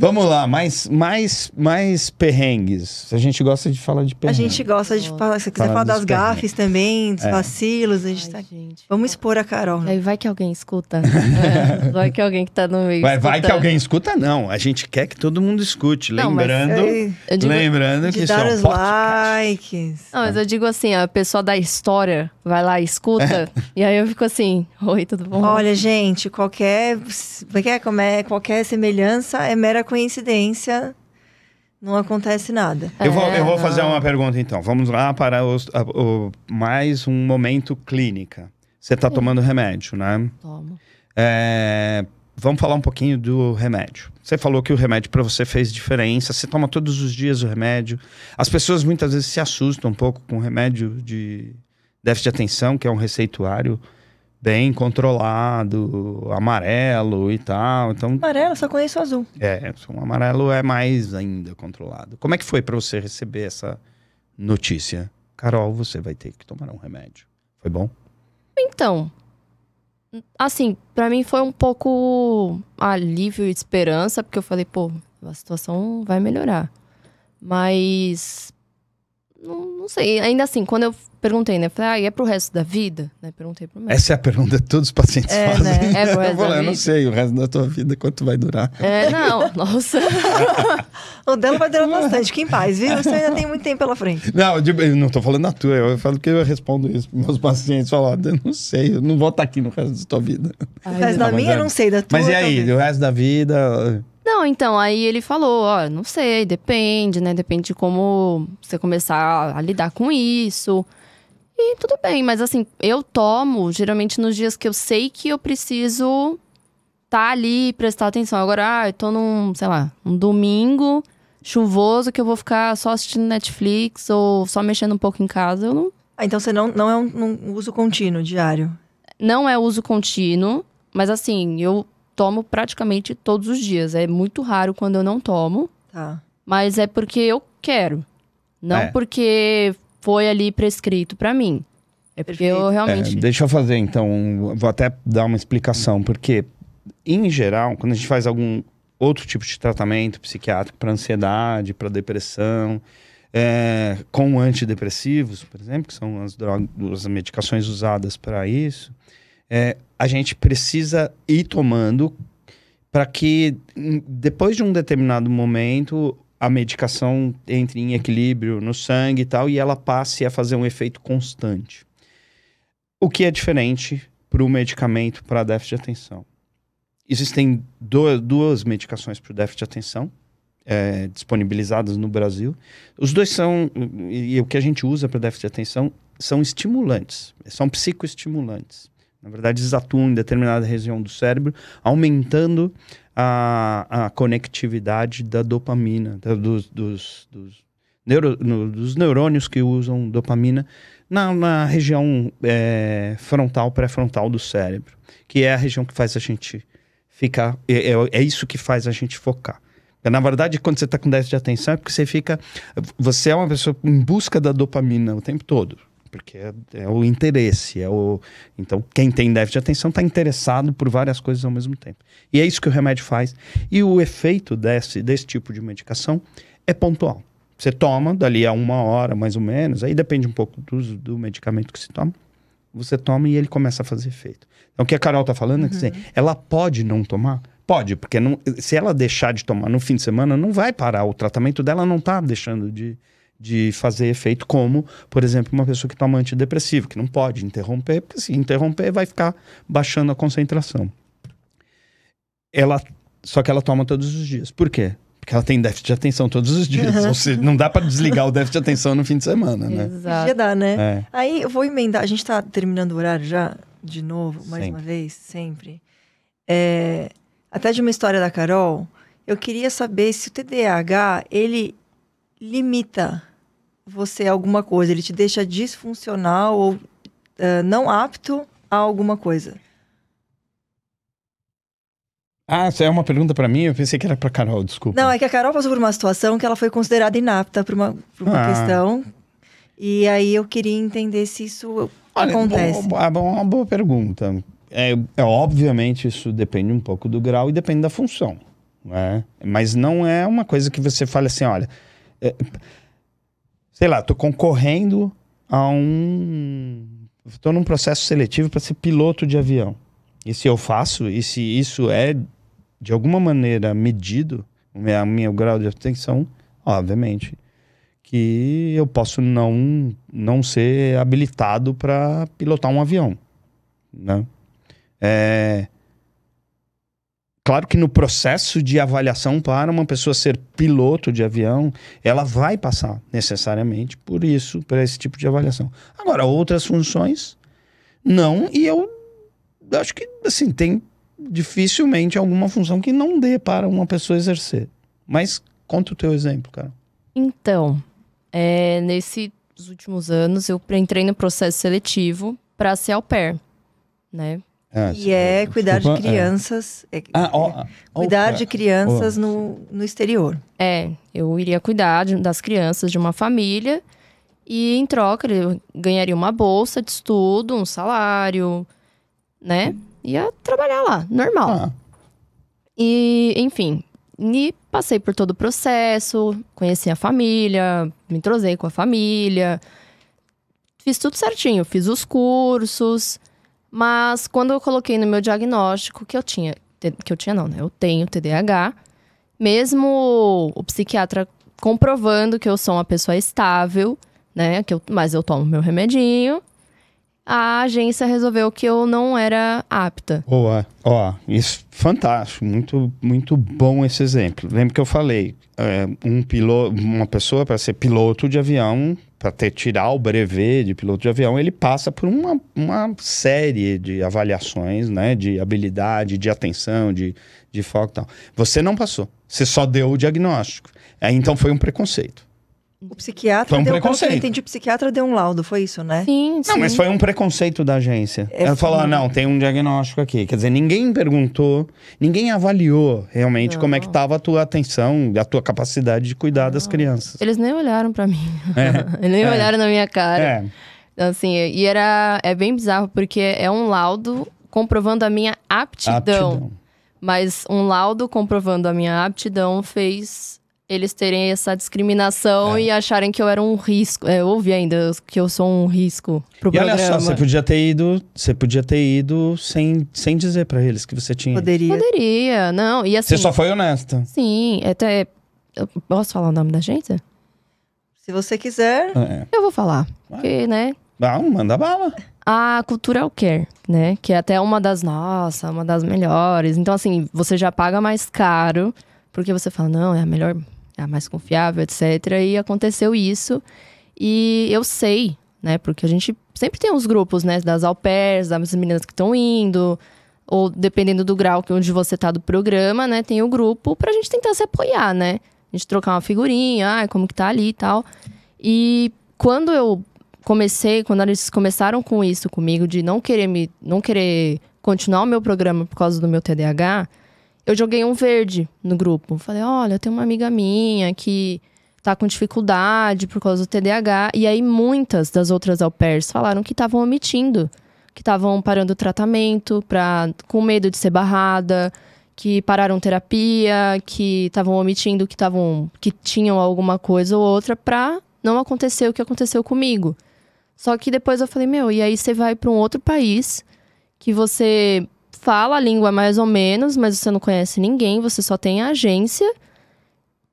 Vamos lá, mais, mais, mais perrengues. A gente gosta de falar de A perrengues. gente gosta de falar. Se você quiser Falar falar das gafes também, dos É. vacilos, a Ai, gente tá. gente. Vamos expor a Carol. né? Aí vai que alguém escuta. [LAUGHS] É, vai que alguém que tá no meio. Vai, vai que alguém escuta, não. A gente quer que todo mundo escute. Não, lembrando, É, Eu digo, lembrando que isso dar é um os likes. Não, mas eu digo assim, a pessoa da história vai lá e escuta, e aí eu fico assim, oi, tudo bom? Olha, gente, qualquer, qualquer, como é, qualquer semelhança é mera coincidência. Não acontece nada. Eu vou, eu vou É, fazer uma pergunta então. Vamos lá para os- a- o- mais um momento clínica. Você está tomando remédio, né? Toma. É, vamos falar um pouquinho do remédio. Você falou que o remédio para você fez diferença. Você toma todos os dias o remédio. As pessoas muitas vezes se assustam um pouco com o remédio de déficit de atenção, que é um receituário bem controlado, amarelo e tal. Então, Amarelo, só conheço o azul. é, o amarelo é mais ainda controlado. Como é que foi para você receber essa notícia? Carol, você vai ter que tomar um remédio. Foi bom? Então, assim, pra mim foi um pouco alívio e esperança, porque eu falei, pô, a situação vai melhorar. Mas. Não, não sei. Ainda assim, quando eu perguntei, né? Falei, ah, e é pro resto da vida? Né, perguntei pro médico. Essa é a pergunta que todos os pacientes É, fazem. né? É pro [LAUGHS] Eu resto vou lá, da eu não vida. sei o resto da tua vida, quanto vai durar. É, não, [LAUGHS] nossa. O dela vai durar bastante. Fique em paz, viu? Você ainda tem muito tempo pela frente. Não, eu eu não tô falando na tua, eu falo que eu respondo isso pros meus pacientes. Falo, ó, eu não sei, eu não vou estar aqui no resto da tua vida. Mas Ai, da mas minha, é- eu não sei. Da tua, Mas e aí, talvez. o resto da vida... Não, então, aí ele falou, ó, não sei, depende, né? Depende de como você começar a lidar com isso. E tudo bem, mas assim, eu tomo geralmente nos dias que eu sei que eu preciso tá ali e prestar atenção. Agora, ah, eu tô num, sei lá, um domingo chuvoso que eu vou ficar só assistindo Netflix ou só mexendo um pouco em casa, eu não. Ah, então você não, não é um, um uso contínuo, diário. Não é uso contínuo, mas assim, eu tomo praticamente todos os dias. É muito raro quando eu não tomo. Tá. Mas é porque eu quero. Não É. porque foi ali prescrito pra mim. É porque Perfeito. eu É, realmente. deixa eu fazer, então, vou até dar uma explicação, porque, em geral, quando a gente faz algum outro tipo de tratamento psiquiátrico para ansiedade, para depressão, é, com antidepressivos, por exemplo, que são as drogas, as medicações usadas para isso, é, a gente precisa ir tomando para que, em- depois de um determinado momento, a medicação entre em equilíbrio no sangue e tal, e ela passe a fazer um efeito constante. O que é diferente para o medicamento para déficit de atenção. Existem do- duas medicações para déficit de atenção é, disponibilizadas no Brasil. Os dois são, e, e o que a gente usa para déficit de atenção são estimulantes, são psicoestimulantes. Na verdade, eles atuam em determinada região do cérebro, aumentando a, a conectividade da dopamina, da- dos, dos, dos, neuro- no- dos neurônios que usam dopamina na, na região é, frontal, pré-frontal do cérebro, que é a região que faz a gente ficar. É, é- é isso que faz a gente focar. Na verdade, quando você está com déficit de atenção, é porque você fica. Você é uma pessoa em busca da dopamina o tempo todo. Porque é, é o interesse. É o, então, quem tem déficit de atenção está interessado por várias coisas ao mesmo tempo. E é isso que o remédio faz. E o efeito desse, desse tipo de medicação é pontual. Você toma dali a uma hora, mais ou menos, aí depende um pouco do, do medicamento que se toma. Você toma e ele começa a fazer efeito. Então, o que a Carol está falando é que assim, ela pode não tomar? Pode, porque não, se ela deixar de tomar no fim de semana, não vai parar. O tratamento dela não está deixando de, de fazer efeito, como, por exemplo, uma pessoa que toma antidepressivo, que não pode interromper, porque se interromper, vai ficar baixando a concentração. Ela, só que ela toma todos os dias. Por quê? Porque ela tem déficit de atenção todos os dias. Ou seja, não dá para desligar o déficit de atenção no fim de semana, né? Exato. Podia dar, né? É. Aí eu vou emendar. A gente tá terminando o horário já, de novo, mais Sempre. uma vez, sempre. É, até de uma história da Carol, eu queria saber se o TDAH, ele limita você alguma coisa, ele te deixa disfuncional ou eh, não apto a alguma coisa. Ah, essa é uma pergunta para mim? Eu pensei que era para Carol, desculpa. Não, é que a Carol passou por uma situação que ela foi considerada inapta por uma, por uma Ah. questão. E aí eu queria entender se isso Olha, acontece. bom, uma boa pergunta. É, é, obviamente isso depende um pouco do grau e depende da função, né? Mas não é uma coisa que você fale assim, olha, é, sei lá, tô concorrendo a um, estou num processo seletivo para ser piloto de avião. E se eu faço, e se isso é de alguma maneira medido, o meu, meu grau de atenção, obviamente que eu posso não não ser habilitado para pilotar um avião, né? É... Claro que no processo de avaliação para uma pessoa ser piloto de avião, ela vai passar necessariamente por isso, por esse tipo de avaliação. Agora, outras funções, não, e eu acho que, assim, tem dificilmente alguma função que não dê para uma pessoa exercer. Mas conta o teu exemplo, cara. Então, é, nesses últimos anos, eu entrei no processo seletivo para ser au pair. né? É, E é cuidar desculpa, de é. crianças. é- Ah, ó, ó, cuidar ó, de crianças no, no exterior. É, eu iria cuidar de- das crianças de uma família e em troca eu ganharia uma bolsa de estudo, um salário, né? Ia trabalhar lá, normal. Ah, E, enfim, e passei por todo o processo, conheci a família, me entrosei com a família, fiz tudo certinho, fiz os cursos, mas quando eu coloquei no meu diagnóstico que eu tinha, que eu tinha não, né? Eu tenho TDAH, mesmo o psiquiatra comprovando que eu sou uma pessoa estável, né? Que eu, mas eu tomo meu remedinho, a agência resolveu que eu não era apta. Boa. Ó, isso fantástico, muito muito bom esse exemplo. Lembra que eu falei, é, um piloto, uma pessoa para ser piloto de avião, para tirar o brevet de piloto de avião, ele passa por uma, uma série de avaliações, né, de habilidade, de atenção, de, de foco e tal. Você não passou, você só deu o diagnóstico. Aí, então foi um preconceito. O psiquiatra Foi um deu, eu preconceito. entendi, o psiquiatra deu um laudo, foi isso, né? Sim, sim. Não, mas foi um preconceito da agência. É, Ela falou: ah, não, tem um diagnóstico aqui. Quer dizer, ninguém perguntou, ninguém avaliou realmente como é que Não. estava a tua atenção, a tua capacidade de cuidar das crianças. Eles nem olharam pra mim. É. [LAUGHS] Eles nem É. olharam na minha cara. É, Então, Assim, e era é bem bizarro porque é um laudo comprovando a minha aptidão, aptidão. mas um laudo comprovando a minha aptidão fez eles terem essa discriminação É. e acharem que eu era um risco. É, eu ouvi ainda que eu sou um risco pro E olha programa. só, você podia ter ido, você podia ter ido sem, sem dizer pra eles que você tinha. Poderia. Poderia, não. E assim, Você só foi honesta. sim, até eu posso falar o nome da agência? Se você quiser, É. Eu vou falar, Vai. porque, né? Não, manda bala. a Cultural Care, né? Que é até uma das, nossa, uma das melhores. Então, assim, você já paga mais caro, porque você fala, não, é a melhor, a mais confiável, etc. E aconteceu isso. E eu sei, né? Porque a gente sempre tem os grupos, né? Das au pairs, das meninas que estão indo. Ou dependendo do grau que onde você tá do programa, né? Tem o grupo pra gente tentar se apoiar, né? A gente trocar uma figurinha, ah, como que tá ali e tal. E quando eu comecei, quando eles começaram com isso comigo, de não querer me, não querer continuar o meu programa por causa do meu TDAH, eu joguei um verde no grupo. Falei, olha, tem uma amiga minha que tá com dificuldade por causa do TDAH. E aí muitas das outras au pairs falaram que estavam omitindo, que estavam parando o tratamento pra, com medo de ser barrada, que pararam terapia, que estavam omitindo que estavam que tinham alguma coisa ou outra pra não acontecer o que aconteceu comigo. Só que depois eu falei, meu, e aí você vai pra um outro país que você fala a língua mais ou menos, mas você não conhece ninguém, você só tem a agência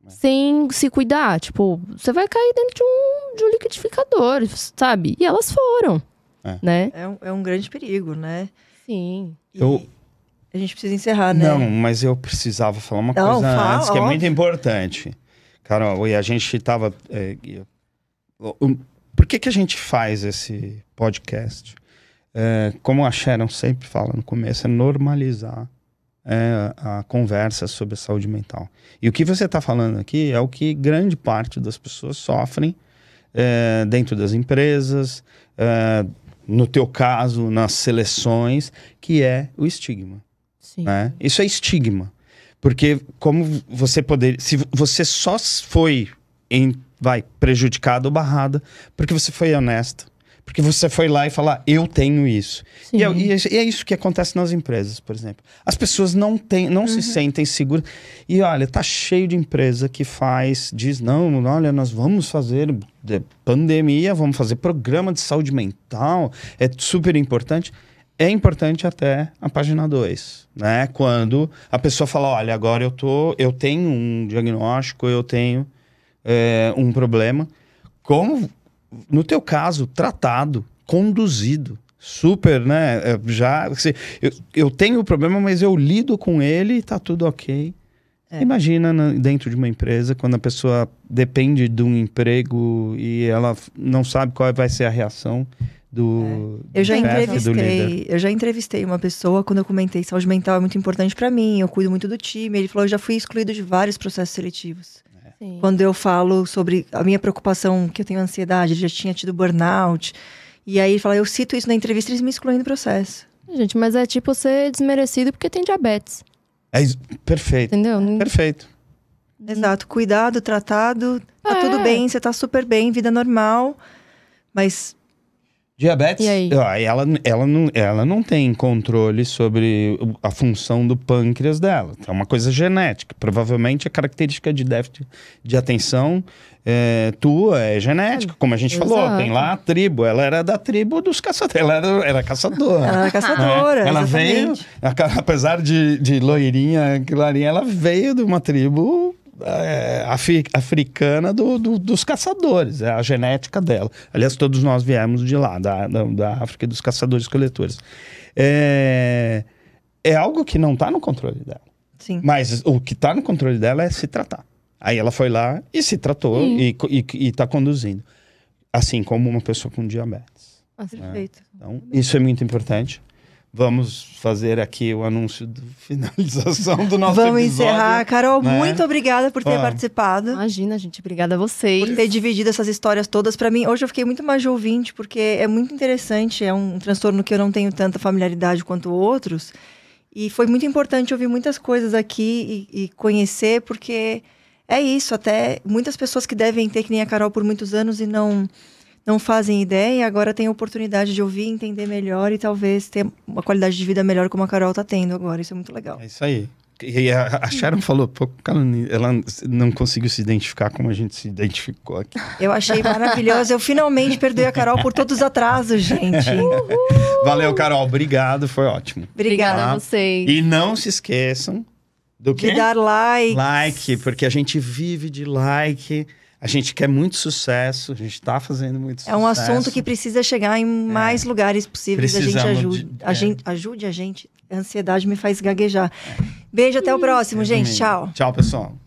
sem se cuidar. Tipo, você vai cair dentro de um, de um liquidificador, sabe? E elas foram, É. né? é um, é um grande perigo, né? Sim. E Eu- A gente precisa encerrar, né? Não, mas eu precisava falar uma Não, coisa fala, antes que é óbvio. muito importante. Carol, e a gente tava. é, por que, que a gente faz esse podcast? É, como a Sharon sempre fala no começo, é normalizar é, a conversa sobre a saúde mental. E o que você está falando aqui é o que grande parte das pessoas sofrem é, dentro das empresas, é, no teu caso, nas seleções, que é o estigma Sim. né? Isso é estigma. Porque como você poder, se você só foi em, vai prejudicada ou barrada porque você foi honesta, porque você foi lá e falar eu tenho isso. E é, e é- e é isso que acontece nas empresas, por exemplo. As pessoas não têm, não se sentem seguras. E olha, tá cheio de empresa que faz, diz não, olha, nós vamos fazer de- pandemia, vamos fazer programa de saúde mental, é super importante. É importante até a página 2, né? Quando a pessoa fala, olha, agora eu tô, eu tenho um diagnóstico, eu tenho é, um problema. Como, no teu caso, tratado, conduzido, super, né? é, Já, assim, eu, eu tenho o problema, mas eu lido com ele e tá tudo ok. É. Imagina na- dentro de uma empresa, quando a pessoa depende de um emprego e ela não sabe qual vai ser a reação do, Eu já entrevistei, eu já entrevistei uma pessoa quando eu comentei saúde mental é muito importante pra mim, eu cuido muito do time. Ele falou, eu já fui excluído de vários processos seletivos. Sim. Quando eu falo sobre a minha preocupação, que eu tenho ansiedade, ele já tinha tido burnout. E aí ele fala, eu cito isso na entrevista, eles me excluem do processo. Gente, mas é tipo ser desmerecido porque tem diabetes. É isso. Perfeito. Entendeu? Perfeito. Exato, cuidado, tratado, tá É. tudo bem, você tá super bem, vida normal. Mas Diabetes, E aí? ela, ela, não, ela não tem controle sobre a função do pâncreas dela. É uma coisa genética. Provavelmente a característica de déficit de atenção é, tua é genética, como a gente falou. Exato. Tem lá a tribo. Ela era da tribo dos caçadores. Ela era, era caçadora. ela era caçadora, É, ela veio, apesar de, de loirinha, clarinha, ela veio de uma tribo é, afri- africana do- do- dos caçadores, é a genética dela. Aliás, todos nós viemos de lá, da, da, da África dos caçadores-coletores. É, é algo que não está no controle dela. Sim. Mas o que está no controle dela é se tratar. Aí ela foi lá e se tratou e, e, e tá conduzindo. Assim como uma pessoa com diabetes. Perfeito. Então, isso é muito importante. Vamos fazer aqui o anúncio de [LAUGHS] finalização do nosso Vamos episódio. encerrar. Carol, né? muito obrigada por ter participado. Imagina, gente. Obrigada a vocês. Por ter dividido essas histórias todas pra mim. Hoje eu fiquei muito mais de ouvinte, porque é muito interessante. É um transtorno que eu não tenho tanta familiaridade quanto outros. E foi muito importante ouvir muitas coisas aqui e, e conhecer, porque é isso. Até muitas pessoas que devem ter, que nem a Carol, por muitos anos e não, não fazem ideia, agora têm a oportunidade de ouvir, entender melhor e talvez ter uma qualidade de vida melhor como a Carol tá tendo agora. Isso é muito legal. É isso aí. E a, a Sharon falou, pô, ela, não conseguiu se identificar como a gente se identificou aqui. Eu achei maravilhoso. Eu finalmente perdoei a Carol por todos os atrasos, gente. Valeu, Carol. Obrigado, foi ótimo. Obrigada Obrigada. a vocês. E não se esqueçam do De quê? dar like. Like, porque a gente vive de like. A gente quer muito sucesso, a gente tá fazendo muito É sucesso. um assunto que precisa chegar em mais lugares possíveis. A gente Precisamos ajude, de- a é. gente ajude a gente. A ansiedade me faz gaguejar. Beijo, até o próximo, gente. Tchau. Tchau, pessoal.